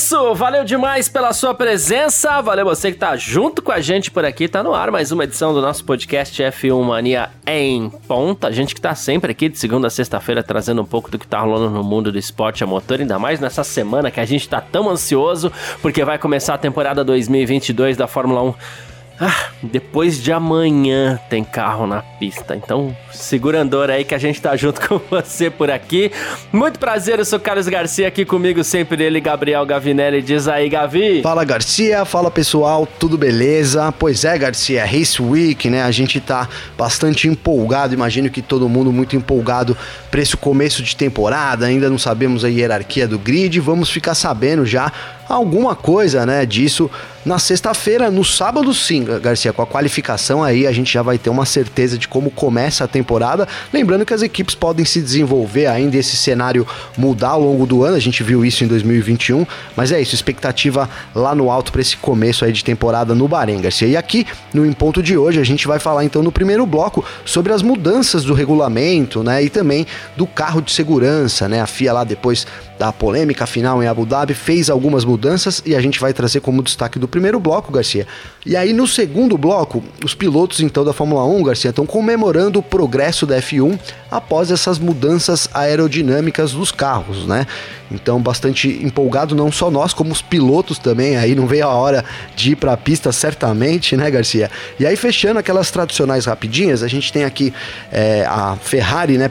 Isso, valeu demais pela sua presença, valeu você que tá junto com a gente por aqui, tá no ar mais uma edição do nosso podcast F1 Mania em ponta, a gente que tá sempre aqui de segunda a sexta-feira trazendo um pouco do que tá rolando no mundo do esporte a motor, ainda mais nessa semana que a gente tá tão ansioso, porque vai começar a temporada 2022 da Fórmula 1 ah, depois de amanhã tem carro na pista. Então, segura andor aí que a gente tá junto com você por aqui. Muito prazer, eu sou Carlos Garcia, aqui comigo sempre ele, Gabriel Gavinelli. Diz aí, Gavi. Fala, Garcia. Fala, pessoal. Tudo beleza? Pois é, Garcia, Race Week, né? A gente tá bastante empolgado. Imagino que todo mundo muito empolgado para esse começo de temporada. Ainda não sabemos a hierarquia do grid. Vamos ficar sabendo já alguma coisa, né, disso na sexta-feira, no sábado sim, Garcia, com a qualificação aí a gente já vai ter uma certeza de como começa a temporada. Lembrando que as equipes podem se desenvolver ainda esse cenário mudar ao longo do ano, a gente viu isso em 2021, mas é isso, expectativa lá no alto para esse começo aí de temporada no Bahrein, Garcia. E aqui no Em Ponto de hoje a gente vai falar então no primeiro bloco sobre as mudanças do regulamento, né, e também do carro de segurança, né? A FIA lá depois da polêmica final em Abu Dhabi fez algumas mudanças e a gente vai trazer como destaque do primeiro bloco, Garcia. E aí no segundo bloco, os pilotos então da Fórmula 1, Garcia, estão comemorando o progresso da F1 após essas mudanças aerodinâmicas dos carros, né? Então bastante empolgado não só nós, como os pilotos também, aí não veio a hora de ir para a pista certamente, né, Garcia? E aí fechando aquelas tradicionais rapidinhas, a gente tem aqui é, a Ferrari, né,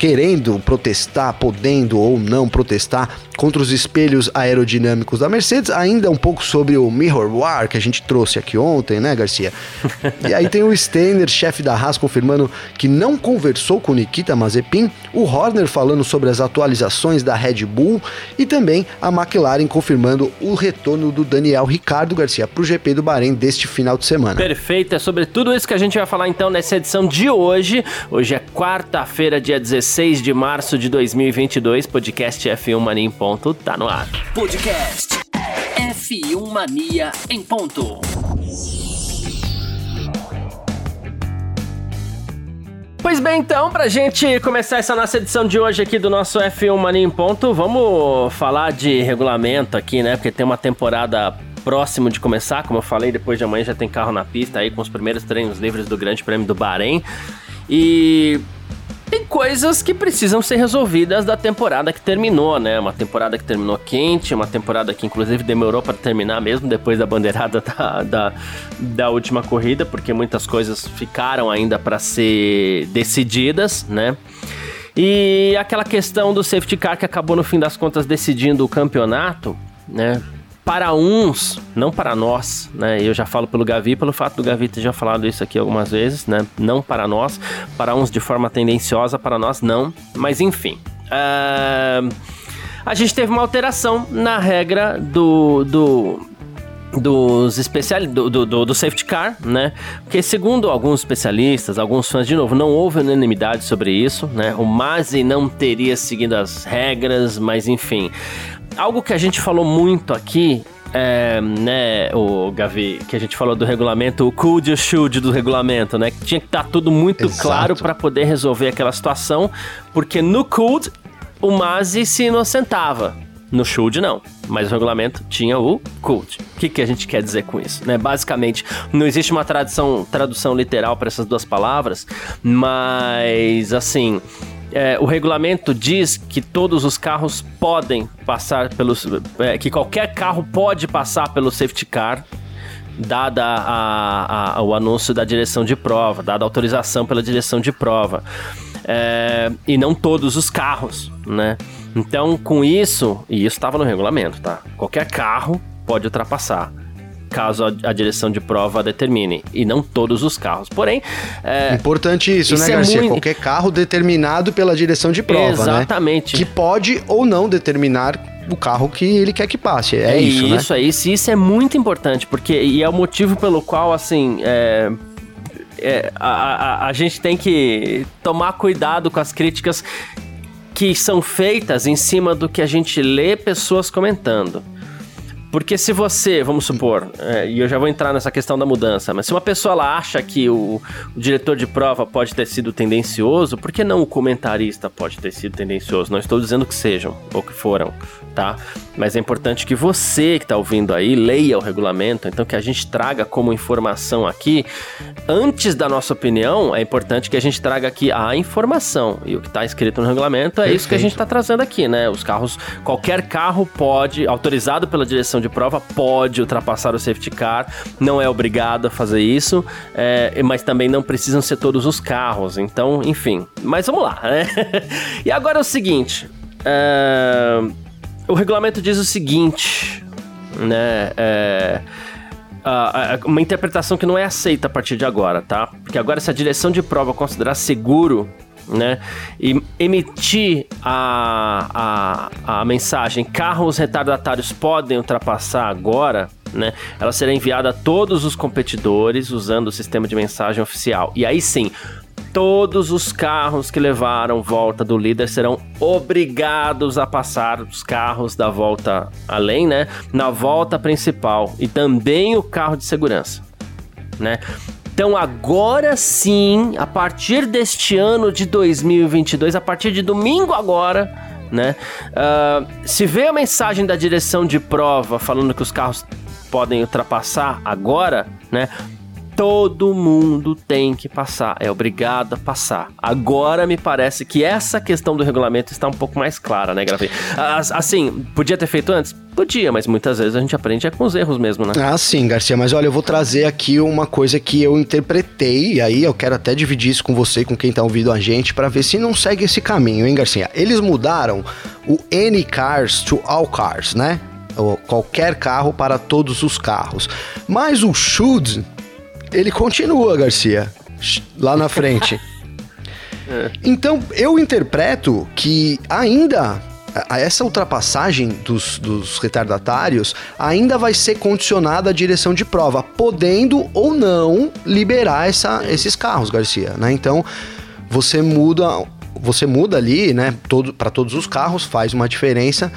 querendo protestar, podendo ou não protestar contra os espelhos aerodinâmicos da Mercedes, ainda um pouco sobre o Mirror War que a gente trouxe aqui ontem, né, Garcia? e aí tem o Steiner, chefe da Haas, confirmando que não conversou com Nikita Mazepin, o Horner falando sobre as atualizações da Red Bull e também a McLaren confirmando o retorno do Daniel Ricardo Garcia para o GP do Bahrein deste final de semana. Perfeito, é sobre tudo isso que a gente vai falar então nessa edição de hoje. Hoje é quarta-feira, dia 16 de março de 2022, podcast F1 Mania em ponto, tá no ar. Podcast F1 Mania em ponto. Pois bem, então, pra gente começar essa nossa edição de hoje aqui do nosso F1 Mania em ponto, vamos falar de regulamento aqui, né? Porque tem uma temporada próximo de começar, como eu falei, depois de amanhã já tem carro na pista aí com os primeiros treinos livres do Grande Prêmio do Bahrein. E tem coisas que precisam ser resolvidas da temporada que terminou, né? Uma temporada que terminou quente, uma temporada que inclusive demorou para terminar mesmo depois da bandeirada da, da, da, última corrida, porque muitas coisas ficaram ainda para ser decididas, né? E aquela questão do safety car que acabou no fim das contas decidindo o campeonato, né? Para uns, não para nós, né? Eu já falo pelo Gavi, pelo fato do Gavi ter já falado isso aqui algumas vezes, né? Não para nós, para uns de forma tendenciosa, para nós não. Mas enfim. Uh, a gente teve uma alteração na regra do, do dos especial do, do, do, safety car, né? Porque segundo alguns especialistas, alguns fãs, de novo, não houve unanimidade sobre isso, né? O Masi não teria seguido as regras, mas enfim, algo que a gente falou muito aqui é, né, o Gavi, que a gente falou do regulamento, o could e o should do regulamento, né? Que tinha que estar tá tudo muito Exato. claro para poder resolver aquela situação, porque no could o Mazi se inocentava. No should não, mas o regulamento tinha o could. O que, que a gente quer dizer com isso? Né? Basicamente, não existe uma tradução, tradução literal para essas duas palavras, mas assim, é, o regulamento diz que todos os carros podem passar pelos. É, que qualquer carro pode passar pelo safety car, dada a, a, o anúncio da direção de prova, dada a autorização pela direção de prova. É, e não todos os carros, né? Então, com isso, e isso estava no regulamento, tá? Qualquer carro pode ultrapassar caso a, direção de prova determine, e não todos os carros. Porém, é, importante isso, isso né, é Garcia? Muito... Qualquer carro determinado pela direção de prova, né? Exatamente. Né? Que pode ou não determinar o carro que ele quer que passe. É, é isso, isso, né? é isso. Isso é muito importante, porque e é o motivo pelo qual, assim, é, é, a, a, a gente tem que tomar cuidado com as críticas que são feitas em cima do que a gente lê pessoas comentando. Porque se você, vamos supor, é, e eu já vou entrar nessa questão da mudança, mas se uma pessoa ela acha que o, o, diretor de prova pode ter sido tendencioso, por que não o comentarista pode ter sido tendencioso? Não estou dizendo que sejam ou que foram, tá? Mas é importante que você que está ouvindo aí leia o regulamento, então que a gente traga como informação aqui, antes da nossa opinião, é importante que a gente traga aqui a informação. E o que está escrito no regulamento é Perfeito. isso que a gente está trazendo aqui, né? Os carros, qualquer carro pode, autorizado pela direção de prova pode ultrapassar o safety car, não é obrigado a fazer isso, é, mas também não precisam ser todos os carros. Então, enfim. Mas vamos lá, né? e agora é o seguinte: é, o regulamento diz o seguinte, né? É, uma interpretação que não é aceita a partir de agora, tá? Porque agora, se a direção de prova considerar seguro né? E emitir a, a, a mensagem carros retardatários podem ultrapassar agora, né? Ela será enviada a todos os competidores usando o sistema de mensagem oficial. E aí sim, todos os carros que levaram volta do líder serão obrigados a passar os carros da volta além, né? Na volta principal e também o carro de segurança, né? Então agora sim, a partir deste ano de 2022, a partir de domingo agora, né? Uh, se vê a mensagem da direção de prova falando que os carros podem ultrapassar agora, né? Todo mundo tem que passar, é obrigado a passar. Agora me parece que essa questão do regulamento está um pouco mais clara, né, Gravei? Assim, podia ter feito antes? Podia, mas muitas vezes a gente aprende é com os erros mesmo, né? Ah, sim, Garcia, mas olha, eu vou trazer aqui uma coisa que eu interpretei, e aí eu quero até dividir isso com você, com quem tá ouvindo a gente, para ver se não segue esse caminho, hein, Garcia? Eles mudaram o Any Cars to All Cars, né? qualquer carro para todos os carros. Mas o should ele continua, Garcia, lá na frente. é. Então, eu interpreto que ainda essa ultrapassagem dos, dos, retardatários ainda vai ser condicionada à direção de prova, podendo ou não liberar essa, esses carros, Garcia, né? Então, você muda, você muda ali, né, todo, para todos os carros, faz uma diferença,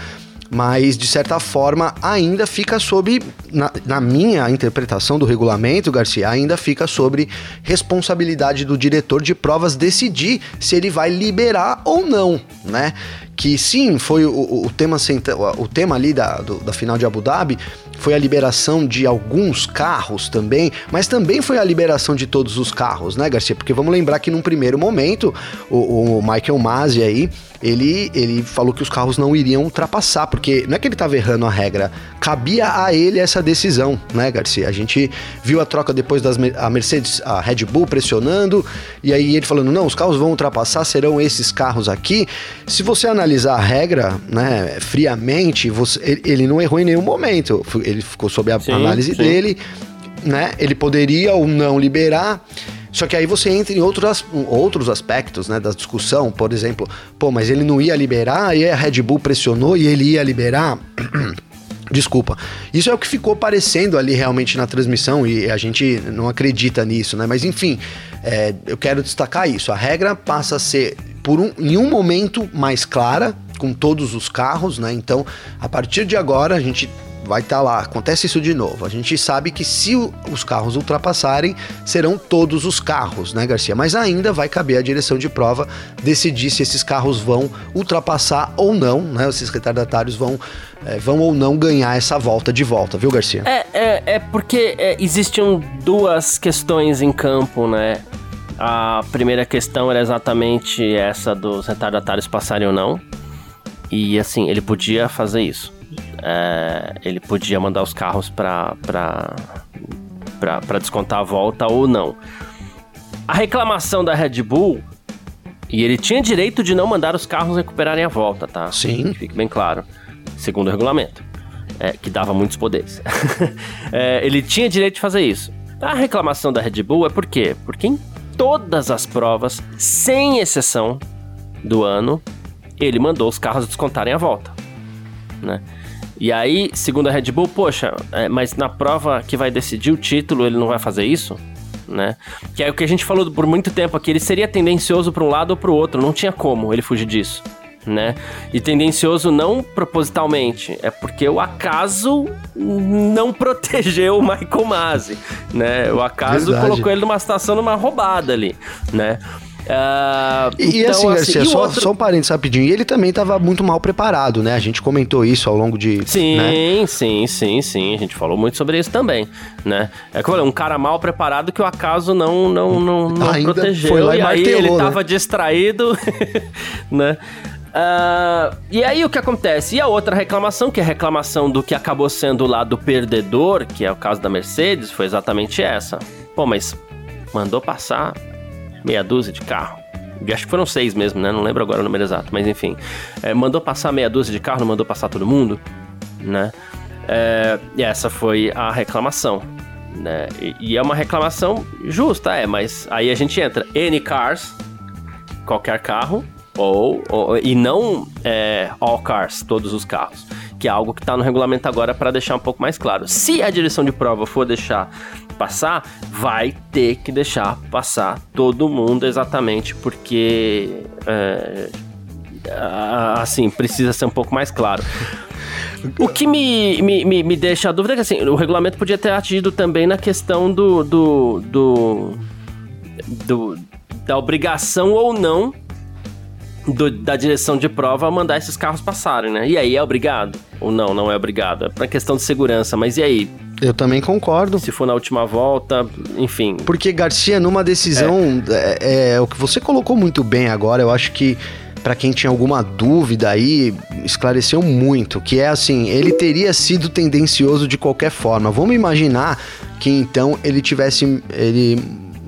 mas de certa forma ainda fica sob, na, na, minha interpretação do regulamento, Garcia, ainda fica sobre responsabilidade do diretor de provas decidir se ele vai liberar ou não, né? Que sim, foi o, o tema, o tema ali da, do, da final de Abu Dhabi, foi a liberação de alguns carros também, mas também foi a liberação de todos os carros, né, Garcia? Porque vamos lembrar que num primeiro momento, o, o Michael Masi aí, ele, ele falou que os carros não iriam ultrapassar, porque não é que ele estava errando a regra, cabia a ele essa decisão, né, Garcia? A gente viu a troca depois das a Mercedes, a Red Bull pressionando, e aí ele falando, não, os carros vão ultrapassar, serão esses carros aqui. Se você analisar a regra, né, friamente, você, ele não errou em nenhum momento. Ele ficou sob a sim, análise sim. dele, né? Ele poderia ou não liberar. Só que aí você entra em outros, outros aspectos né, da discussão, por exemplo, pô, mas ele não ia liberar, e a Red Bull pressionou e ele ia liberar. Desculpa. Isso é o que ficou parecendo ali realmente na transmissão e a gente não acredita nisso, né? Mas enfim, é, eu quero destacar isso. A regra passa a ser, por um, em um momento, mais clara, com todos os carros, né? Então, a partir de agora, a gente vai estar tá lá. Acontece isso de novo. A gente sabe que se os carros ultrapassarem, serão todos os carros, né, Garcia? Mas ainda vai caber à direção de prova decidir se esses carros vão ultrapassar ou não, né? Esses retardatários vão, é, vão ou não ganhar essa volta de volta, viu, Garcia? É, é, é porque é, existiam duas questões em campo, né? A primeira questão era exatamente essa dos retardatários passarem ou não. E assim, ele podia fazer isso é, ele podia mandar os carros para descontar a volta ou não. A reclamação da Red Bull, e ele tinha direito de não mandar os carros recuperarem a volta, tá? Sim. Fique bem claro, segundo o regulamento, é, que dava muitos poderes. é, ele tinha direito de fazer isso. A reclamação da Red Bull é por quê? Porque em todas as provas, sem exceção do ano, ele mandou os carros descontarem a volta, né? E aí, segundo a Red Bull, poxa, é, mas na prova que vai decidir o título ele não vai fazer isso? né? Que é o que a gente falou por muito tempo aqui, ele seria tendencioso para um lado ou para o outro, não tinha como ele fugir disso. Né? E tendencioso não propositalmente, é porque o acaso não protegeu o Michael Masi, né? O acaso Verdade. colocou ele numa situação numa roubada ali, né? Uh, e, então, assim, Garcia, assim, só, outro... só um parênteses rapidinho. E ele também estava muito mal preparado, né? A gente comentou isso ao longo de. Sim, né? sim, sim, sim. A gente falou muito sobre isso também, né? É que eu falei, um cara mal preparado que o acaso não, não, não, não Ainda protegeu. Foi lá e, e aí ele estava né? distraído, né? Uh, e aí o que acontece? E a outra reclamação, que é a reclamação do que acabou sendo o lado perdedor, que é o caso da Mercedes, foi exatamente essa. Pô, mas mandou passar meia dúzia de carro. Acho que foram seis mesmo, né? Não lembro agora o número exato, mas enfim. É, mandou passar meia dúzia de carro, não mandou passar todo mundo, né? É, e essa foi a reclamação. Né? E, e, é uma reclamação justa, é, mas aí a gente entra any cars, qualquer carro, ou, ou e não é, all cars, todos os carros, que é algo que está no regulamento agora para deixar um pouco mais claro. Se a direção de prova for deixar passar, vai ter que deixar passar todo mundo exatamente porque é, assim precisa ser um pouco mais claro. O que me, me, me, me, deixa a dúvida é que assim, o regulamento podia ter atingido também na questão do, do, do, do da obrigação ou não do, da direção de prova mandar esses carros passarem, né? E aí, é obrigado? Ou não, não é obrigado? É pra questão de segurança, mas e aí? Eu também concordo. Se for na última volta, enfim. Porque, Garcia, numa decisão. É, é, é o que você colocou muito bem agora, eu acho que para quem tinha alguma dúvida aí, esclareceu muito, que é assim, ele teria sido tendencioso de qualquer forma. Vamos imaginar que então ele tivesse ele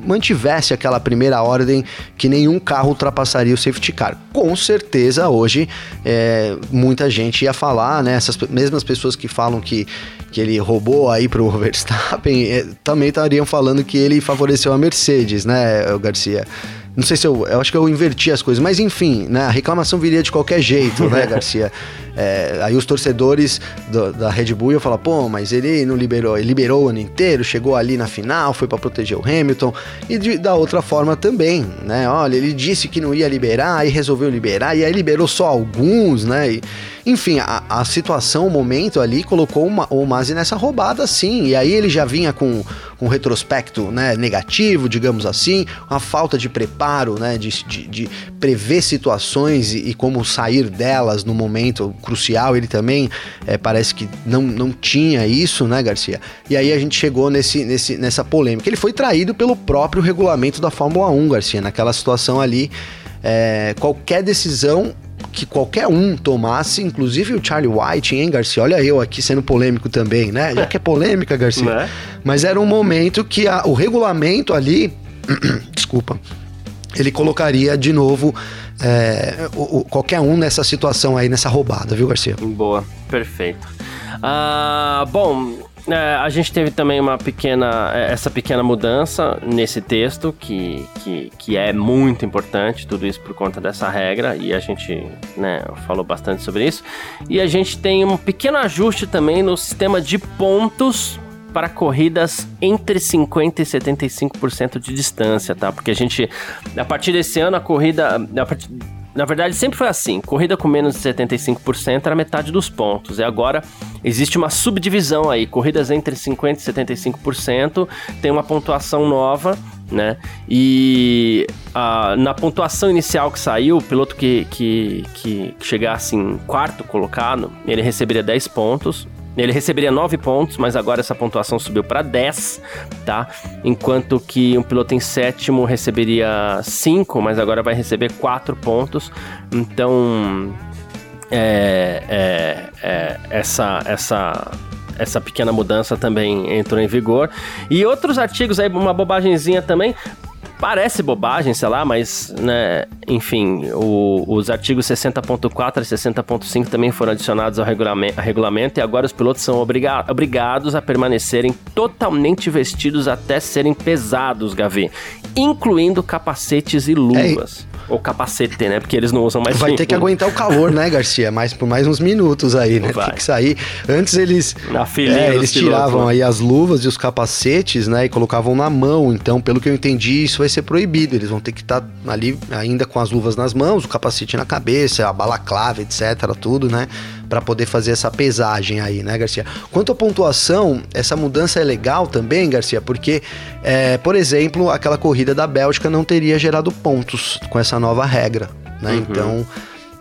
mantivesse aquela primeira ordem que nenhum carro ultrapassaria o safety car. Com certeza hoje é, muita gente ia falar, né? Essas mesmas pessoas que falam que, que ele roubou aí pro Verstappen é, também estariam falando que ele favoreceu a Mercedes, né, Garcia? Não sei se eu. Eu acho que eu inverti as coisas, mas enfim, né? A reclamação viria de qualquer jeito, né, Garcia? É, aí os torcedores do, da Red Bull iam falar, pô, mas ele não liberou, ele liberou o ano inteiro, chegou ali na final, foi para proteger o Hamilton, e de, da outra forma também, né? Olha, ele disse que não ia liberar, e resolveu liberar, e aí liberou só alguns, né? E, enfim, a, a situação, o momento ali colocou uma, o Masi nessa roubada sim. E aí ele já vinha com um retrospecto né, negativo, digamos assim, uma falta de preparo, né, de, de, de prever situações e, e, como sair delas no momento crucial. Ele também é, parece que não, não tinha isso, né, Garcia? E aí a gente chegou nesse, nesse, nessa polêmica. Ele foi traído pelo próprio regulamento da Fórmula 1, Garcia, naquela situação ali. É, qualquer decisão que qualquer um tomasse, inclusive o Charlie White, hein, Garcia? Olha eu aqui sendo polêmico também, né? Já que é polêmica, Garcia. É? Mas era um momento que a, o regulamento ali, desculpa, ele colocaria de novo é, o, o, qualquer um nessa situação aí, nessa roubada, viu, Garcia? Boa, perfeito. Ah, bom, é, a gente teve também uma pequena, é, essa pequena mudança nesse texto, que, que, que é muito importante, tudo isso por conta dessa regra, e a gente né, falou bastante sobre isso. E a gente tem um pequeno ajuste também no sistema de pontos para corridas entre 50% e 75% de distância, tá? Porque a gente, a partir desse ano, a corrida. A partir, na verdade, sempre foi assim: corrida com menos de 75% era metade dos pontos. E agora existe uma subdivisão aí: corridas entre 50% e 75% tem uma pontuação nova. Né? E a, na pontuação inicial que saiu, o piloto que, que, que chegasse em quarto colocado, ele receberia 10 pontos. Ele receberia 9 pontos, mas agora essa pontuação subiu para 10, tá? Enquanto que um piloto em sétimo receberia 5, mas agora vai receber 4 pontos. Então, é, é, é, essa, essa, essa pequena mudança também entrou em vigor. E outros artigos aí, uma bobagemzinha também. Parece bobagem, sei lá, mas, né, enfim, o, os artigos 60.4 e 60.5 também foram adicionados ao regulamento, regulamento, e agora os pilotos são obriga obrigados a permanecerem totalmente vestidos até serem pesados, Gavi, incluindo capacetes e luvas. É, Ou capacete, né? Porque eles não usam mais. Vai ter que aguentar o calor, né, Garcia? Mais por mais uns minutos aí, né? Vai. Tem que sair. Antes eles. Na filinha é, eles tiravam pilotos, né? aí as luvas e os capacetes, né? E colocavam na mão. Então, pelo que eu entendi, isso vai ser proibido. Eles vão ter que estar tá ali ainda com as luvas nas mãos, o capacete na cabeça, a balaclava, etc. Tudo, né? Para poder fazer essa pesagem aí, né, Garcia? Quanto à pontuação, essa mudança é legal também, Garcia, porque, é, por exemplo, aquela corrida da Bélgica não teria gerado pontos com essa nova regra, né? Uhum. Então.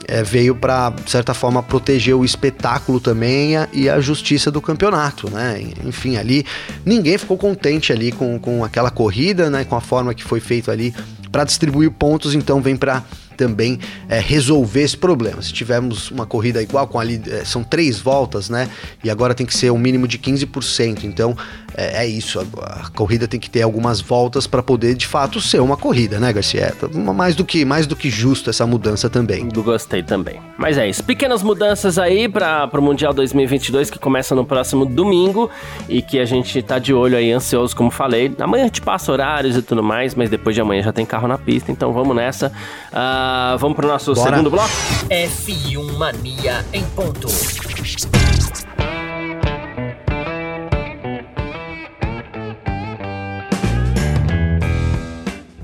É, veio para, de certa forma, proteger o espetáculo também a, e a justiça do campeonato, né? Enfim, ali ninguém ficou contente ali com, com aquela corrida, né? Com a forma que foi feito ali para distribuir pontos, então vem para também é, resolver esse problema. Se tivermos uma corrida igual com ali, é, são três voltas, né? E agora tem que ser um mínimo de 15%. Então é, é isso. A, a, corrida tem que ter algumas voltas para poder de fato ser uma corrida, né, Garcia? É, mais do que mais do que justo essa mudança também. Gostei também. Mas é isso. Pequenas mudanças aí para o Mundial 2022 que começa no próximo domingo e que a gente tá de olho aí, ansioso, como falei. Amanhã gente passa horários e tudo mais, mas depois de amanhã já tem carro na pista, então vamos nessa. Uh, Uh, vamos pro nosso Bora. segundo bloco? F1 Mania em ponto.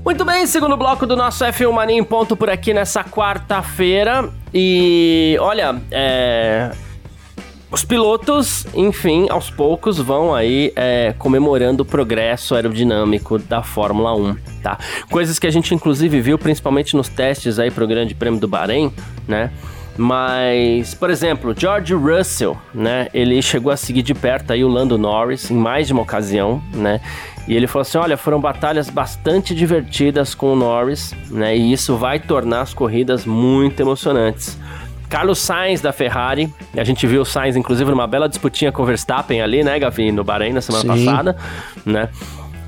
Muito bem, segundo bloco do nosso F1 Mania em ponto por aqui nessa quarta-feira. E olha, é os pilotos, enfim, aos poucos vão aí é, comemorando o progresso aerodinâmico da Fórmula 1, tá? Coisas que a gente inclusive viu principalmente nos testes aí para o Grande Prêmio do Bahrein, né? Mas, por exemplo, George Russell, né? Ele chegou a seguir de perto aí o Lando Norris em mais de uma ocasião, né? E ele falou assim: olha, foram batalhas bastante divertidas com o Norris, né? E isso vai tornar as corridas muito emocionantes. Carlos Sainz da Ferrari. A gente viu o Sainz, inclusive, numa bela disputinha com o Verstappen ali, né, Gavi, no Bahrein na semana Sim. passada, né?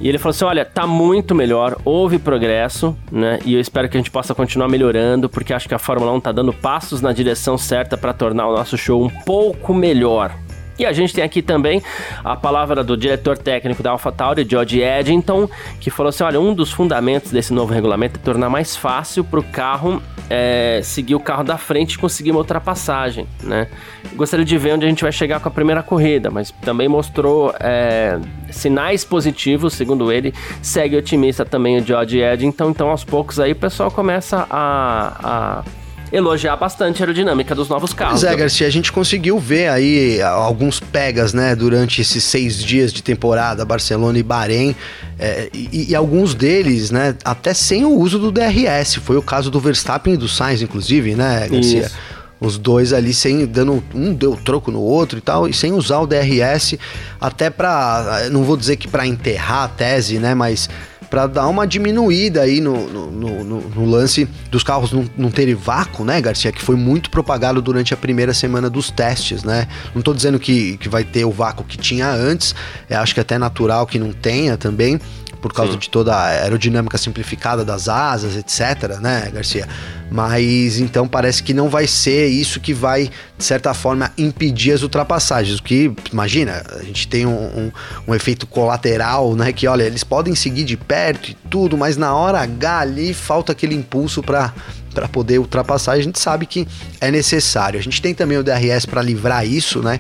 E ele falou assim: olha, tá muito melhor, houve progresso, né? E eu espero que a gente possa continuar melhorando, porque acho que a Fórmula 1 tá dando passos na direção certa para tornar o nosso show um pouco melhor. E a gente tem aqui também a palavra do diretor técnico da AlphaTauri, George Eddington, que falou assim: olha, um dos fundamentos desse novo regulamento é tornar mais fácil para o carro é, seguir o carro da frente e conseguir uma ultrapassagem, né? Gostaria de ver onde a gente vai chegar com a primeira corrida, mas também mostrou é, sinais positivos, segundo ele. Segue otimista também o George Eddington, então aos poucos aí o pessoal começa a, a elogiar bastante a aerodinâmica dos novos carros. Pois é, Garcia, a gente conseguiu ver aí alguns pegas, né, durante esses seis dias de temporada, Barcelona e Bahrein, é, e, e, alguns deles, né, até sem o uso do DRS. Foi o caso do Verstappen e do Sainz, inclusive, né, Garcia? Isso. Os dois ali sem dando um deu troco no outro e tal e sem usar o DRS até para não vou dizer que para enterrar a tese, né, mas para dar uma diminuída aí no, no, no, no lance dos carros não, não terem vácuo, né, Garcia? Que foi muito propagado durante a primeira semana dos testes, né? Não estou dizendo que, que vai ter o vácuo que tinha antes, é, acho que é até natural que não tenha também, por causa Sim. de toda a aerodinâmica simplificada das asas, etc, né, Garcia? Mas então parece que não vai ser isso que vai, de certa forma, impedir as ultrapassagens. O que, imagina, a gente tem um, um, um efeito colateral, né? Que olha, eles podem seguir de perto e tudo, mas na hora H ali falta aquele impulso para para poder ultrapassar, a gente sabe que é necessário. A gente tem também o DRS para livrar isso, né?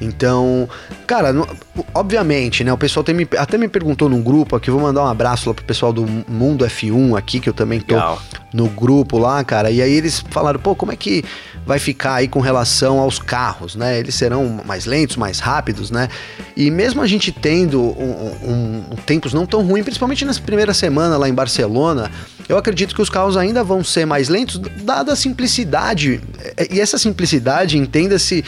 Então, cara, obviamente, né? O pessoal me, até me perguntou num grupo aqui, vou mandar um abraço lá pro pessoal do Mundo F1 aqui, que eu também tô Legal. no grupo lá, cara. E aí eles falaram, pô, como é que vai ficar aí com relação aos carros, né? Eles serão mais lentos, mais rápidos, né? E mesmo a gente tendo um, um, um, tempos não tão ruins, principalmente nessa primeira semana lá em Barcelona, eu acredito que os carros ainda vão ser mais lentos, dada a simplicidade. E essa simplicidade, entenda-se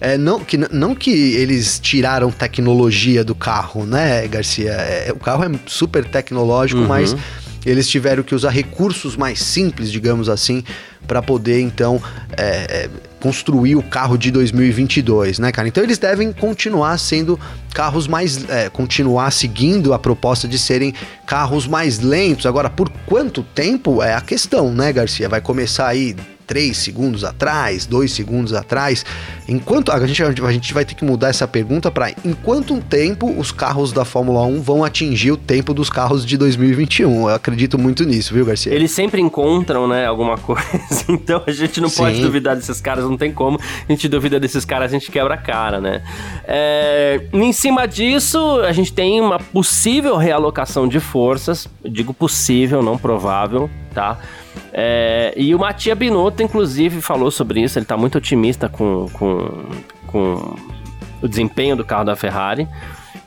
é, não, que, não que eles tiraram tecnologia do carro, né, Garcia? É, o carro é super tecnológico, uhum. mas eles tiveram que usar recursos mais simples, digamos assim, para poder então é, é, construir o carro de 2022, né, cara? Então eles devem continuar sendo carros mais, é, continuar seguindo a proposta de serem carros mais lentos. Agora, por quanto tempo é a questão, né, Garcia? Vai começar aí três segundos atrás, dois segundos atrás. Enquanto a gente, a gente vai ter que mudar essa pergunta para em quanto tempo os carros da Fórmula 1 vão atingir o tempo dos carros de 2021. Eu acredito muito nisso, viu, Garcia? Eles sempre encontram, né, alguma coisa. Então a gente não Sim. pode duvidar desses caras, não tem como. A gente duvida desses caras, a gente quebra a cara, né? É, em cima disso, a gente tem uma possível realocação de forças. Eu digo possível, não provável, tá? É, e o Matia Binotto, inclusive, falou sobre isso. Ele está muito otimista com, com, com o desempenho do carro da Ferrari.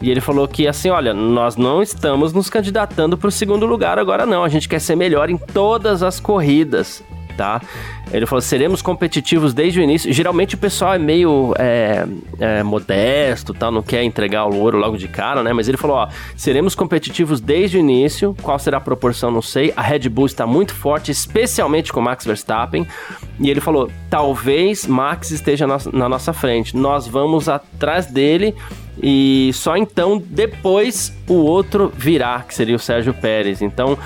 E ele falou que assim, olha, nós não estamos nos candidatando para o segundo lugar agora não. A gente quer ser melhor em todas as corridas tá? Ele falou: seremos competitivos desde o início. Geralmente o pessoal é meio é, é, modesto, tal, não quer entregar o ouro logo de cara, né? Mas ele falou: ó, seremos competitivos desde o início. Qual será a proporção? Não sei. A Red Bull está muito forte, especialmente com Max Verstappen. E ele falou: talvez Max esteja na, na nossa frente. Nós vamos atrás dele e só então depois o outro virá, que seria o Sérgio Pérez. Então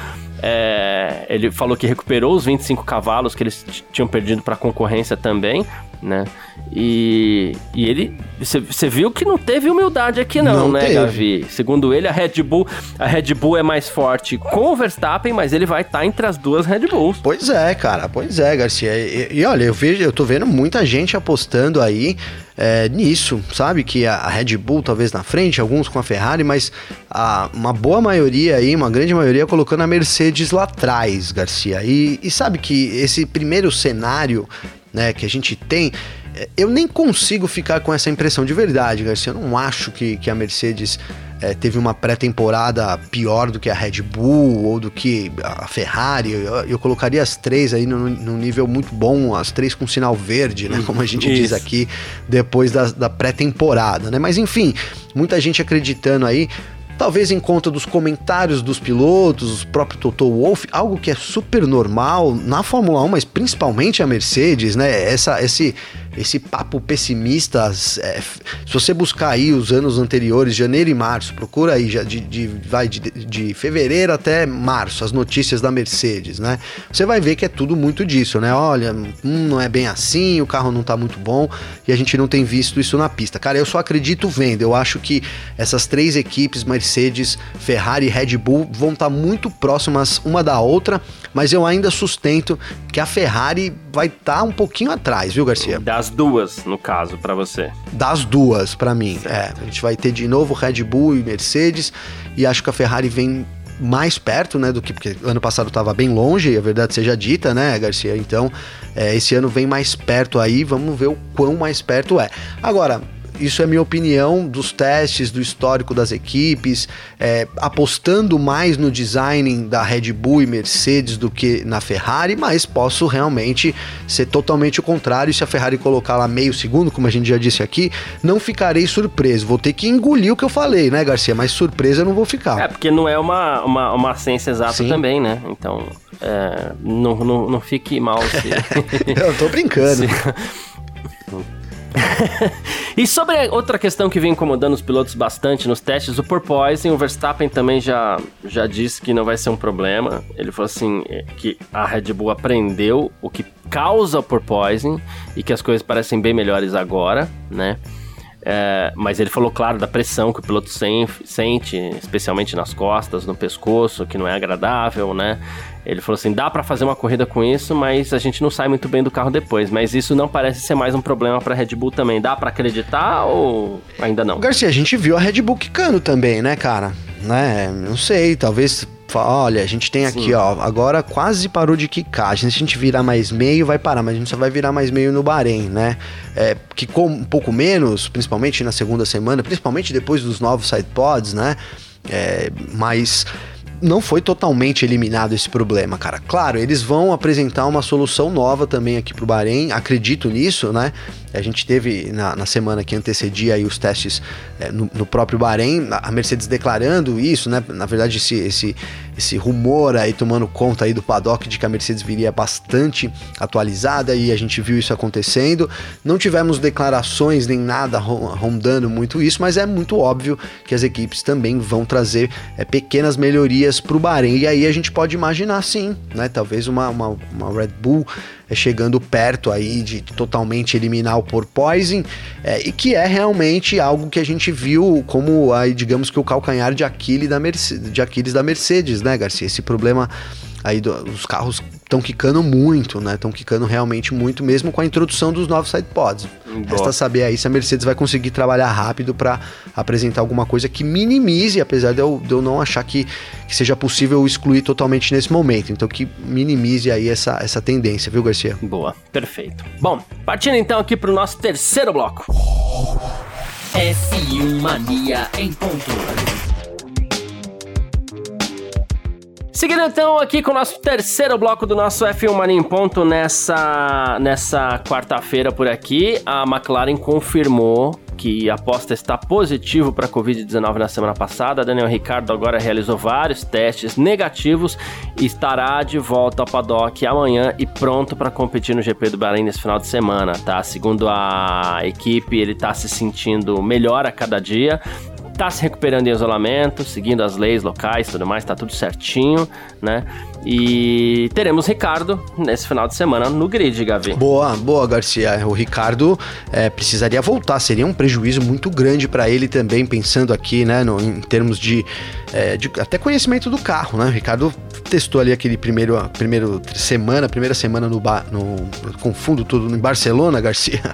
é, ele falou que recuperou os 25 cavalos que eles tinham perdido para a concorrência também, né? E, e ele, você viu que não teve humildade aqui não, não né, teve. Gavi? Segundo ele, a Red Bull, a Red Bull é mais forte com o Verstappen, mas ele vai estar tá entre as duas Red Bulls. Pois é, cara, pois é, Garcia. E, e olha, eu vejo, eu tô vendo muita gente apostando aí é, nisso, sabe? Que a Red Bull talvez na frente, alguns com a Ferrari, mas a, uma boa maioria aí, uma grande maioria colocando a Mercedes lá atrás, Garcia. E, e sabe que esse primeiro cenário né, que a gente tem, é, eu nem consigo ficar com essa impressão de verdade, Garcia. Eu não acho que, que a Mercedes é, teve uma pré-temporada pior do que a Red Bull ou do que a Ferrari. Eu, eu colocaria as três aí num, num, nível muito bom, as três com sinal verde, né? Como a gente Isso. diz aqui, depois da, da pré-temporada, né? Mas enfim, muita gente acreditando aí talvez em conta dos comentários dos pilotos, o próprio Toto Wolff, algo que é super normal na Fórmula 1, mas principalmente a Mercedes, né? Essa, esse esse papo pessimista. É, se você buscar aí os anos anteriores, janeiro e março, procura aí já de, de vai de, de, fevereiro até março, as notícias da Mercedes, né? Você vai ver que é tudo muito disso, né? Olha, hum, não é bem assim, o carro não tá muito bom e a gente não tem visto isso na pista. Cara, eu só acredito vendo. Eu acho que essas três equipes, Mercedes, Ferrari e Red Bull, vão estar tá muito próximas uma da outra, mas eu ainda sustento que a Ferrari vai estar tá um pouquinho atrás, viu, Garcia? Das duas, no caso, para você. Das duas, para mim. É, a gente vai ter de novo Red Bull e Mercedes, e acho que a Ferrari vem mais perto, né, do que porque ano passado estava bem longe, a verdade seja dita, né, Garcia? Então, é, esse ano vem mais perto aí, vamos ver o quão mais perto é. Agora, isso é minha opinião dos testes, do histórico das equipes, é, apostando mais no design da Red Bull e Mercedes do que na Ferrari, mas posso realmente ser totalmente o contrário. Se a Ferrari colocar lá meio segundo, como a gente já disse aqui, não ficarei surpreso. Vou ter que engolir o que eu falei, né, Garcia? Mas surpresa eu não vou ficar. É, porque não é uma, uma, uma ciência exata Sim. também, né? Então, é, não, não, não fique mal se. eu tô brincando. Se... e sobre outra questão que vem incomodando os pilotos bastante nos testes, o porpoising, o Verstappen também já, já disse que não vai ser um problema. Ele falou assim é, que a Red Bull aprendeu o que causa o porpoising e que as coisas parecem bem melhores agora, né? É, mas ele falou, claro, da pressão que o piloto sente, especialmente nas costas, no pescoço, que não é agradável, né? Ele falou assim: dá para fazer uma corrida com isso, mas a gente não sai muito bem do carro depois. Mas isso não parece ser mais um problema para Red Bull também. Dá para acreditar ou ainda não? Garcia, a gente viu a Red Bull quicando também, né, cara? Né? Não sei, talvez olha, a gente tem aqui, Sim. ó, agora quase parou de quicar. Se a gente virar mais meio, vai parar, mas a gente só vai virar mais meio no Bahrein, né? É, quicou um pouco menos, principalmente na segunda semana, principalmente depois dos novos sidepods, né? É, mas não foi totalmente eliminado esse problema, cara. Claro, eles vão apresentar uma solução nova também aqui pro Bahrein, acredito nisso, né? A gente teve na, na semana que antecedia aí os testes é, no, no, próprio Bahrein, a Mercedes declarando isso, né? Na verdade, esse, esse, esse rumor aí tomando conta aí do paddock de que a Mercedes viria bastante atualizada e a gente viu isso acontecendo. Não tivemos declarações nem nada rondando muito isso, mas é muito óbvio que as equipes também vão trazer é, pequenas melhorias para o Bahrein. E aí a gente pode imaginar, sim, né? Talvez uma, uma, uma Red Bull é, chegando perto aí de totalmente eliminar o porpoising, é, e que é realmente algo que a gente viu como, aí, digamos que o calcanhar de Aquiles da Mercedes, de Aquiles da Mercedes né, Garcia? Esse problema aí do, os carros estão quicando muito, né? Estão quicando realmente muito, mesmo com a introdução dos novos sidepods. Resta saber aí se a Mercedes vai conseguir trabalhar rápido para apresentar alguma coisa que minimize, apesar de eu, de eu não achar que, que, seja possível excluir totalmente nesse momento. Então que minimize aí essa, essa tendência, viu, Garcia? Boa, perfeito. Bom, partindo então aqui para o nosso terceiro bloco. F1 Mania em ponto. Seguindo então aqui com o nosso terceiro bloco do nosso F1 Mania em ponto nessa, nessa quarta-feira por aqui, a McLaren confirmou que após testar positivo para Covid-19 na semana passada, Daniel Ricardo agora realizou vários testes negativos e estará de volta ao paddock amanhã e pronto para competir no GP do Bahrein nesse final de semana, tá? Segundo a equipe, ele está se sentindo melhor a cada dia tá se recuperando em isolamento, seguindo as leis locais tudo mais, tá tudo certinho, né? E teremos Ricardo nesse final de semana no grid, Gavi. Boa, boa, Garcia. O Ricardo é, precisaria voltar, seria um prejuízo muito grande para ele também, pensando aqui, né, no, em termos de, é, de, até conhecimento do carro, né? O Ricardo testou ali aquele primeiro, primeiro semana, primeira semana no, no confundo tudo em Barcelona, Garcia.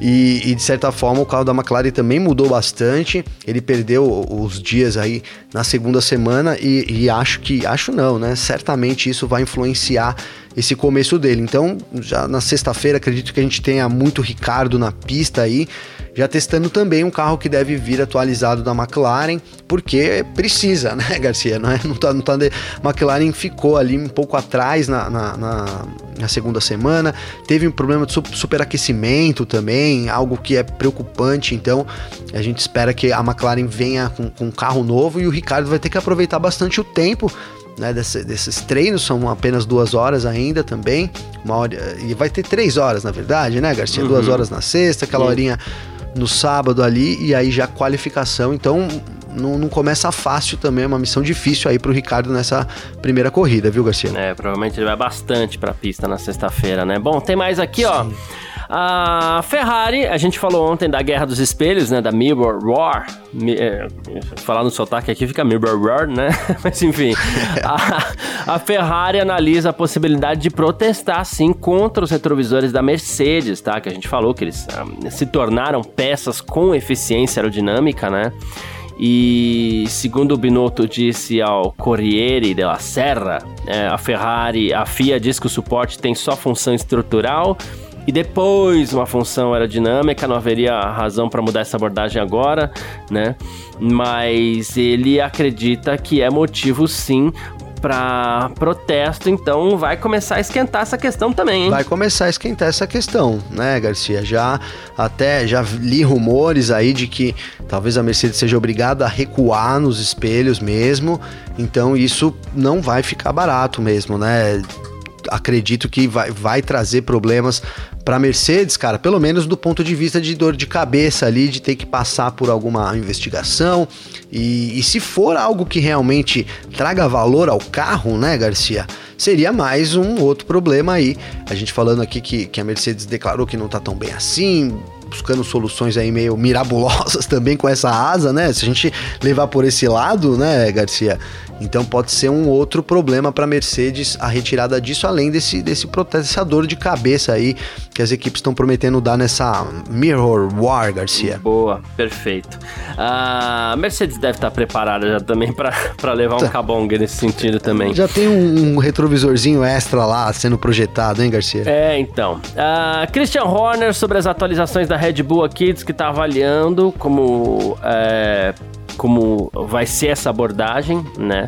E, e, de certa forma o carro da McLaren também mudou bastante. Ele perdeu os dias aí na segunda semana e, e acho que acho não, né? Certamente isso vai influenciar esse começo dele. Então, já na sexta-feira, acredito que a gente tenha muito Ricardo na pista aí, já testando também um carro que deve vir atualizado da McLaren, porque precisa, né, Garcia? Não, é, não tá, não tá de... McLaren ficou ali um pouco atrás na, na, na, na segunda semana, teve um problema de superaquecimento também, algo que é preocupante. Então, a gente espera que a McLaren venha com, com um carro novo e o Ricardo vai ter que aproveitar bastante o tempo né, desse, desses treinos, são apenas duas horas ainda também. Uma hora, e vai ter três horas, na verdade, né, Garcia? Uhum. Duas horas na sexta, aquela horinha no sábado ali, e aí já qualificação. Então, não, não, começa fácil também, é uma missão difícil aí pro Ricardo nessa primeira corrida, viu, Garcia? É, provavelmente ele vai bastante pra pista na sexta-feira, né? Bom, tem mais aqui, Sim. ó. A Ferrari, a gente falou ontem da Guerra dos Espelhos, né? Da Mirror War. Mi, é, falar no sotaque aqui fica Mirror War, né? Mas enfim, a, a, Ferrari analisa a possibilidade de protestar, sim, contra os retrovisores da Mercedes, tá? Que a gente falou que eles um, ah, se tornaram peças com eficiência aerodinâmica, né? E segundo o Binotto disse ao Corriere della Serra, é, a Ferrari, a FIA diz que o suporte tem só função estrutural e depois uma função aerodinâmica, não haveria razão para mudar essa abordagem agora, né? Mas ele acredita que é motivo sim para protesto, então vai começar a esquentar essa questão também, hein? Vai começar a esquentar essa questão, né, Garcia? Já até já li rumores aí de que talvez a Mercedes seja obrigada a recuar nos espelhos mesmo, então isso não vai ficar barato mesmo, né? acredito que vai, vai trazer problemas para Mercedes, cara, pelo menos do ponto de vista de dor de cabeça ali, de ter que passar por alguma investigação. E, e se for algo que realmente traga valor ao carro, né, Garcia? Seria mais um outro problema aí. A gente falando aqui que, que a Mercedes declarou que não tá tão bem assim, buscando soluções aí meio mirabolosas também com essa asa, né? Se a gente levar por esse lado, né, Garcia? Então pode ser um outro problema para a Mercedes a retirada disso, além desse, desse processador de cabeça aí que as equipes estão prometendo dar nessa Mirror War, Garcia. Boa, perfeito. A Mercedes deve estar preparada já também para levar um tá. cabong nesse sentido também. Já tem um, um, retrovisorzinho extra lá sendo projetado, hein, Garcia? É, então. Uh, Christian Horner sobre as atualizações da Red Bull aqui diz que está avaliando como é, como vai ser essa abordagem, né?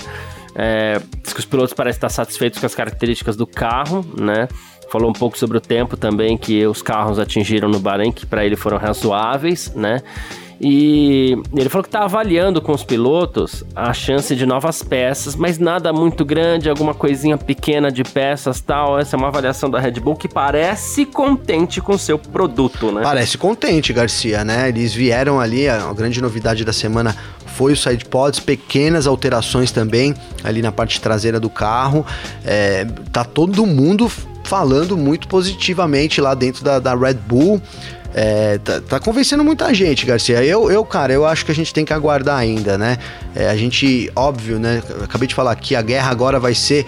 É, diz que os pilotos parecem estar satisfeitos com as características do carro, né? Falou um pouco sobre o tempo também que os carros atingiram no Bahrein, que para ele foram razoáveis, né? E ele falou que está avaliando com os pilotos a chance de novas peças, mas nada muito grande, alguma coisinha pequena de peças tal. Essa é uma avaliação da Red Bull que parece contente com seu produto, né? Parece contente, Garcia, né? Eles vieram ali, a grande novidade da semana foi os side pods, pequenas alterações também ali na parte traseira do carro. É, tá todo mundo falando muito positivamente lá dentro da, da Red Bull. É, tá, tá, convencendo muita gente, Garcia. Eu, eu, cara, eu acho que a gente tem que aguardar ainda, né? É, a gente, óbvio, né? Acabei de falar que a guerra agora vai ser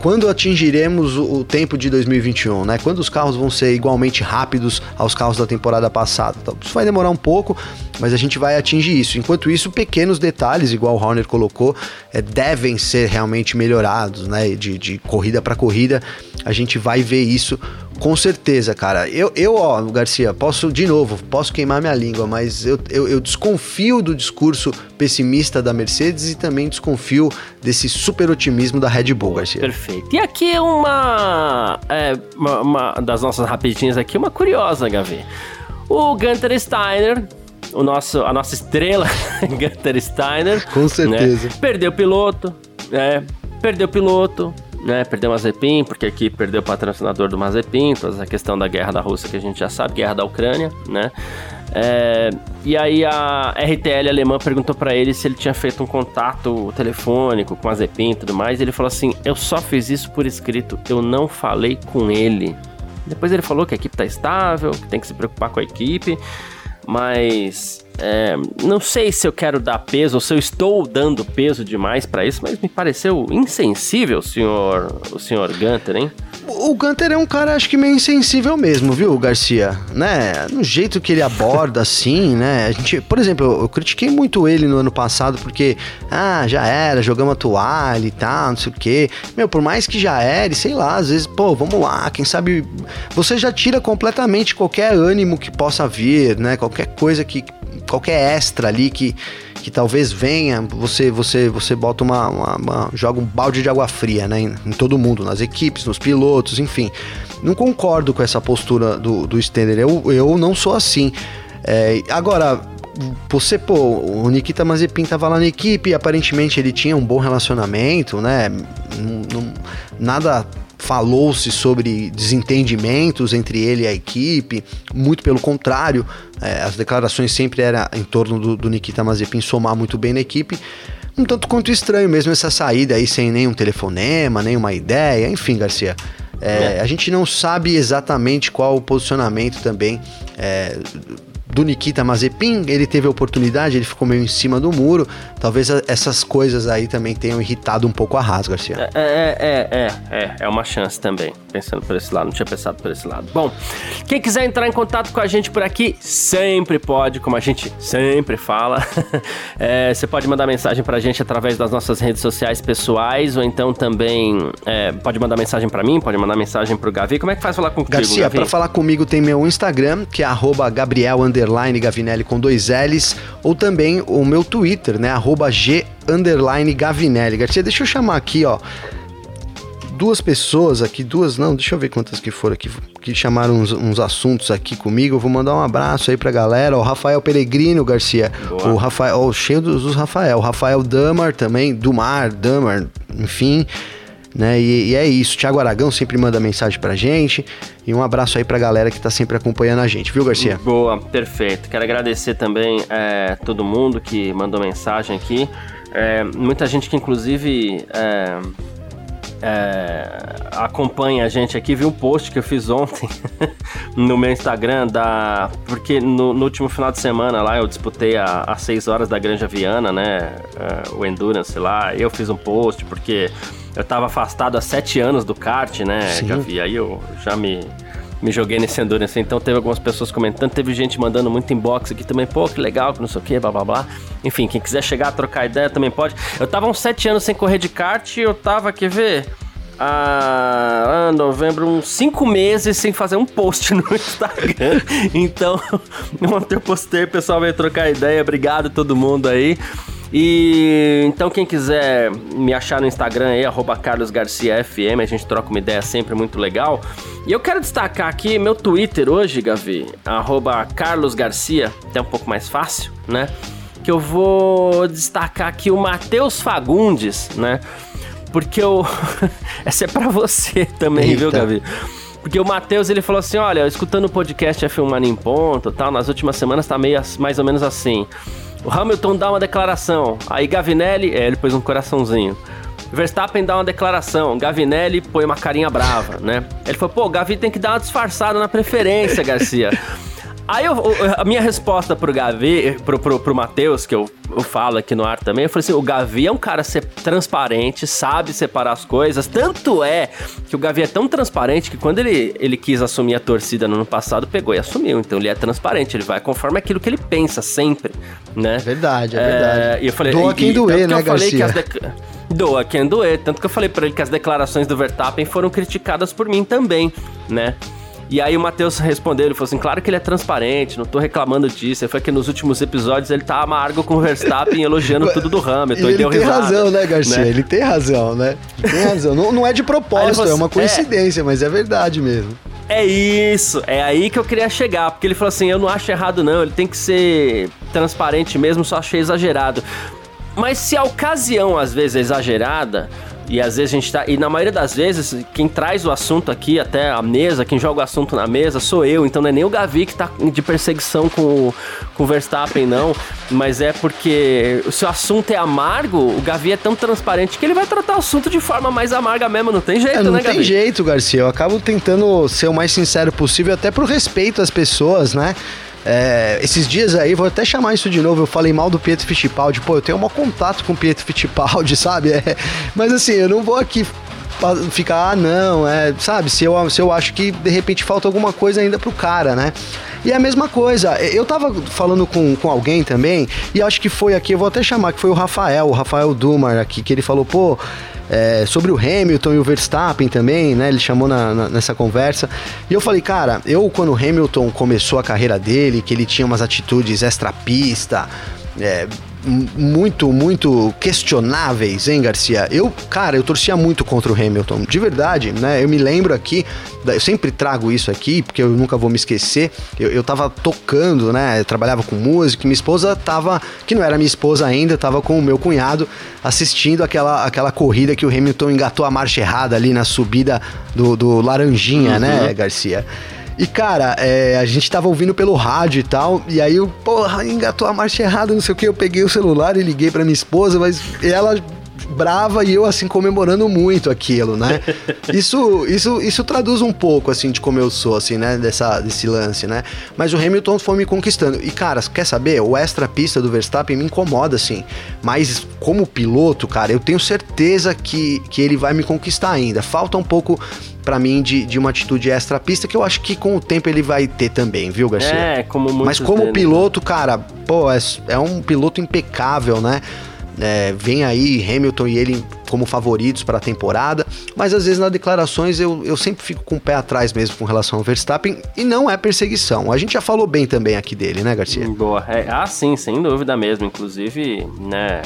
quando atingiremos o, tempo de 2021, né? Quando os carros vão ser igualmente rápidos aos carros da temporada passada. Então, isso vai demorar um pouco, mas a gente vai atingir isso. Enquanto isso, pequenos detalhes, igual o Horner colocou, é, devem ser realmente melhorados, né? De, de corrida para corrida, a gente vai ver isso com certeza, cara. Eu, eu, ó, Garcia, posso, de novo, posso queimar minha língua, mas eu, eu, eu, desconfio do discurso pessimista da Mercedes e também desconfio desse super otimismo da Red Bull, Garcia. Perfeito. E aqui é uma, é, uma, uma das nossas rapidinhas aqui, uma curiosa, Gavi. O Gunter Steiner, o nosso, a nossa estrela, Gunter Steiner. Com certeza. Né, perdeu o piloto, é, perdeu o piloto, né, perdeu o Mazepin, porque aqui perdeu o patrocinador do Mazepin, toda essa questão da guerra da Rússia que a gente já sabe, guerra da Ucrânia, né? É, e aí a RTL alemã perguntou para ele se ele tinha feito um contato telefônico com a Mazepin e tudo mais, e ele falou assim: "Eu só fiz isso por escrito, eu não falei com ele". Depois ele falou que a equipe tá estável, que tem que se preocupar com a equipe, mas é, não sei se eu quero dar peso ou se eu estou dando peso demais para isso, mas me pareceu insensível o senhor, o senhor Gunter, hein? O Gunter é um cara, acho que meio insensível mesmo, viu, Garcia? Né? No jeito que ele aborda, assim, né? A gente, por exemplo, eu, eu, critiquei muito ele no ano passado porque, ah, já era, jogamos a toalha e tal, não sei o quê. Meu, por mais que já era, sei lá, às vezes, pô, vamos lá, quem sabe. Você já tira completamente qualquer ânimo que possa vir, né? Qualquer coisa que qualquer extra ali que, que talvez venha, você você você bota uma, uma, uma joga um balde de água fria, né, em, em, todo mundo, nas equipes, nos pilotos, enfim. Não concordo com essa postura do, do Stender. Eu, eu não sou assim. É, agora, você, pô, o Nikita Mazepin tava lá na equipe, aparentemente ele tinha um bom relacionamento, né? Não, não, nada falou-se sobre desentendimentos entre ele e a equipe, muito pelo contrário, é, as declarações sempre eram em torno do, do Nikita Mazepin somar muito bem na equipe. Um tanto quanto estranho mesmo essa saída aí sem nenhum telefonema, nenhuma ideia, enfim, Garcia. É, é. A gente não sabe exatamente qual o posicionamento também é, do Nikita Mazepin, ele teve a oportunidade, ele ficou meio em cima do muro. Talvez essas coisas aí também tenham irritado um pouco a Haas, Garcia. É, é, é, é, é, é uma chance também, pensando por esse lado, não tinha pensado por esse lado. Bom, quem quiser entrar em contato com a gente por aqui, sempre pode, como a gente sempre fala. é, você pode mandar mensagem pra gente através das nossas redes sociais pessoais, ou então também é, pode mandar mensagem pra mim, pode mandar mensagem pro Gavi. Como é que faz falar contigo, Garcia, Gavi? pra falar comigo tem meu Instagram, que é arroba Gabriel underline Gavinelli com dois L's, ou também o meu Twitter, né? Arroba G underline Gavinelli. Garcia, deixa eu chamar aqui, ó. Duas pessoas aqui, duas, não, deixa eu ver quantas que foram aqui, que chamaram uns, uns assuntos aqui comigo. Eu vou mandar um abraço aí pra galera. O Rafael Peregrino Garcia, Boa. o Rafael, oh, cheio dos, dos Rafael. O Rafael Damar também, Dumar, Damar, enfim né? E, e, é isso. Tiago Aragão sempre manda mensagem pra gente. E um abraço aí pra galera que tá sempre acompanhando a gente, viu, Garcia? Boa, perfeito. Quero agradecer também é, todo mundo que mandou mensagem aqui. É, muita gente que, inclusive. É, é, acompanha a gente aqui, viu um post que eu fiz ontem no meu Instagram da. Porque no, no, último final de semana lá eu disputei às 6 horas da Granja Viana, né? É, o Endurance lá. Eu fiz um post porque eu tava afastado há sete anos do kart, né, Gavi? Aí eu já me, me joguei nesse Endurance. Então teve algumas pessoas comentando, teve gente mandando muito inbox aqui também, pô, que legal, que não sei o que, blá blá blá. Enfim, quem quiser chegar a trocar ideia também pode. Eu tava uns sete anos sem correr de kart e eu tava, quer ver? a, novembro, uns cinco meses sem fazer um post no Instagram. então, ontem eu postei, o pessoal veio trocar ideia. Obrigado a todo mundo aí. E então quem quiser me achar no Instagram aí, arroba carlosgarciafm, a gente troca uma ideia sempre muito legal. E eu quero destacar aqui meu Twitter hoje, Gavi, arroba carlosgarcia, até um pouco mais fácil, né? Que eu vou destacar aqui o Matheus Fagundes, né? Porque eu... Essa é para você também, Eita. viu, Gavi? Porque o Matheus, ele falou assim, olha, escutando o podcast F1 Mania em Ponto tal, nas últimas semanas tá meio mais ou menos assim. O Hamilton dá uma declaração. Aí Gavinelli, é, ele pôs um coraçãozinho. Verstappen dá uma declaração, Gavinelli põe uma carinha brava, né? Ele falou, pô, Gavi tem que dar uma disfarçada na preferência, Garcia. Aí eu, a minha resposta pro Gavi, pro, pro, pro Matheus, que eu, eu falo aqui no ar também, eu falei assim: o Gavi é um cara ser transparente, sabe separar as coisas. Tanto é que o Gavi é tão transparente que quando ele, ele quis assumir a torcida no ano passado, pegou e assumiu. Então ele é transparente, ele vai conforme aquilo que ele pensa sempre, né? Verdade, é, é verdade. E eu falei, Doa quem doer, né, Garcia? Doa quem doer. Tanto que eu falei para ele que as declarações do Verstappen foram criticadas por mim também, né? E aí o Matheus respondeu, ele falou assim, claro que ele é transparente, não tô reclamando disso. Ele foi que nos últimos episódios ele tá amargo com o Verstappen elogiando tudo do Hamilton. E ele tem risada, razão, né, Garcia? Né? Ele tem razão, né? Tem razão. não, não é de propósito, é uma assim, coincidência, é... mas é verdade mesmo. É isso, é aí que eu queria chegar, porque ele falou assim: eu não acho errado, não, ele tem que ser transparente mesmo, só achei exagerado. Mas se a ocasião às vezes é exagerada, e às vezes a gente tá. E na maioria das vezes, quem traz o assunto aqui até a mesa, quem joga o assunto na mesa, sou eu. Então não é nem o Gavi que tá de perseguição com o, com o Verstappen, não. Mas é porque se o assunto é amargo, o Gavi é tão transparente que ele vai tratar o assunto de forma mais amarga mesmo. Não tem jeito, é, não né, Não tem jeito, Garcia. Eu acabo tentando ser o mais sincero possível, até pro respeito às pessoas, né? É, esses dias aí, vou até chamar isso de novo, eu falei mal do Pietro Fittipaldi. Pô, eu tenho um contato com o Pietro Fittipaldi, sabe? É, mas assim, eu não vou aqui ficar, ah, não, é, sabe? Se eu, se eu acho que de repente falta alguma coisa ainda pro cara, né? E é a mesma coisa, eu tava falando com, com alguém também, e acho que foi aqui, eu vou até chamar, que foi o Rafael, o Rafael Dumar aqui, que ele falou, pô, é, sobre o Hamilton e o Verstappen também, né? Ele chamou na, na, nessa conversa. E eu falei, cara, eu quando o Hamilton começou a carreira dele, que ele tinha umas atitudes extra-pista, é, muito, muito questionáveis, hein, Garcia? Eu, cara, eu torcia muito contra o Hamilton, de verdade, né? Eu me lembro aqui, eu sempre trago isso aqui, porque eu nunca vou me esquecer. Eu, eu tava tocando, né? Eu trabalhava com música, minha esposa tava, que não era minha esposa ainda, tava com o meu cunhado assistindo aquela, aquela corrida que o Hamilton engatou a marcha errada ali na subida do, do Laranjinha, né, uhum. né, Garcia? E, cara, é, a gente tava ouvindo pelo rádio e tal, e aí eu, porra, engatou a marcha errada, não sei o que, eu peguei o celular e liguei pra minha esposa, mas ela brava e eu assim comemorando muito aquilo, né? Isso, isso, isso traduz um pouco assim de como eu sou, assim, né? Dessa, desse lance, né? Mas o Hamilton foi me conquistando. E cara, quer saber? O extra pista do Verstappen me incomoda, assim. Mas como piloto, cara, eu tenho certeza que, que ele vai me conquistar ainda. Falta um pouco para mim de, de uma atitude extra pista que eu acho que com o tempo ele vai ter também, viu, Garcia? É, como Mas como dele, piloto, cara, pô, é, é um piloto impecável, né? É, vem aí Hamilton e ele como favoritos para a temporada, mas às vezes nas declarações eu, eu sempre fico com o pé atrás mesmo com relação ao Verstappen e não é perseguição. A gente já falou bem também aqui dele, né, Garcia? Boa. É, ah, sim, sem dúvida mesmo. Inclusive, né,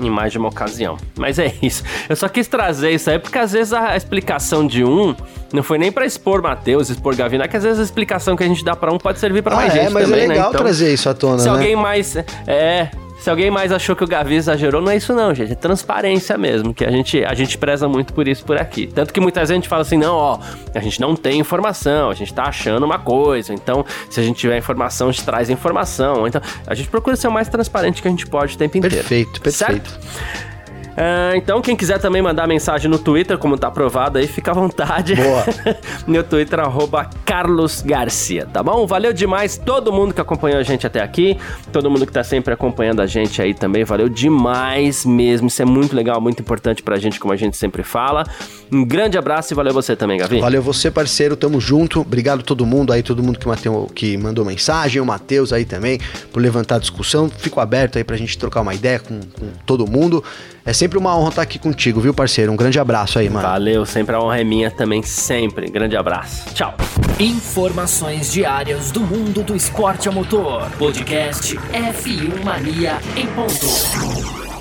em mais de uma ocasião. Mas é isso. Eu só quis trazer isso aí porque às vezes a explicação de um não foi nem para expor Matheus, expor Gavina, que às vezes a explicação que a gente dá para um pode servir para ah, mais é, gente mas é também, é legal né? então, trazer isso à tona, se né? alguém mais é, se alguém mais achou que o Gavi exagerou, não é isso não, gente. É transparência mesmo, que a gente, a gente preza muito por isso por aqui. Tanto que muitas vezes a gente fala assim, não, ó, a gente não tem informação, a gente tá achando uma coisa. Então, se a gente tiver informação, a gente traz informação. Então, a gente procura ser o mais transparente que a gente pode o tempo inteiro. Perfeito, perfeito. Certo? Uh, então, quem quiser também mandar mensagem no Twitter, como tá aprovado aí, fica à vontade. Boa. Meu Twitter, arroba Carlos Garcia, tá bom? Valeu demais todo mundo que acompanhou a gente até aqui, todo mundo que tá sempre acompanhando a gente aí também, valeu demais mesmo. Isso é muito legal, muito importante pra gente, como a gente sempre fala. Um grande abraço e valeu você também, Gavi. Valeu você, parceiro, tamo junto. Obrigado todo mundo aí, todo mundo que, mateu, que mandou mensagem, o Matheus aí também, por levantar a discussão. Fico aberto aí pra gente trocar uma ideia com, com todo mundo. É sempre uma honra estar aqui contigo, viu, parceiro? Um grande abraço aí, mano. Valeu, sempre a honra é minha também, sempre. Grande abraço. Tchau. Informações diárias do mundo do esporte a motor. Podcast F1 Mania em ponto.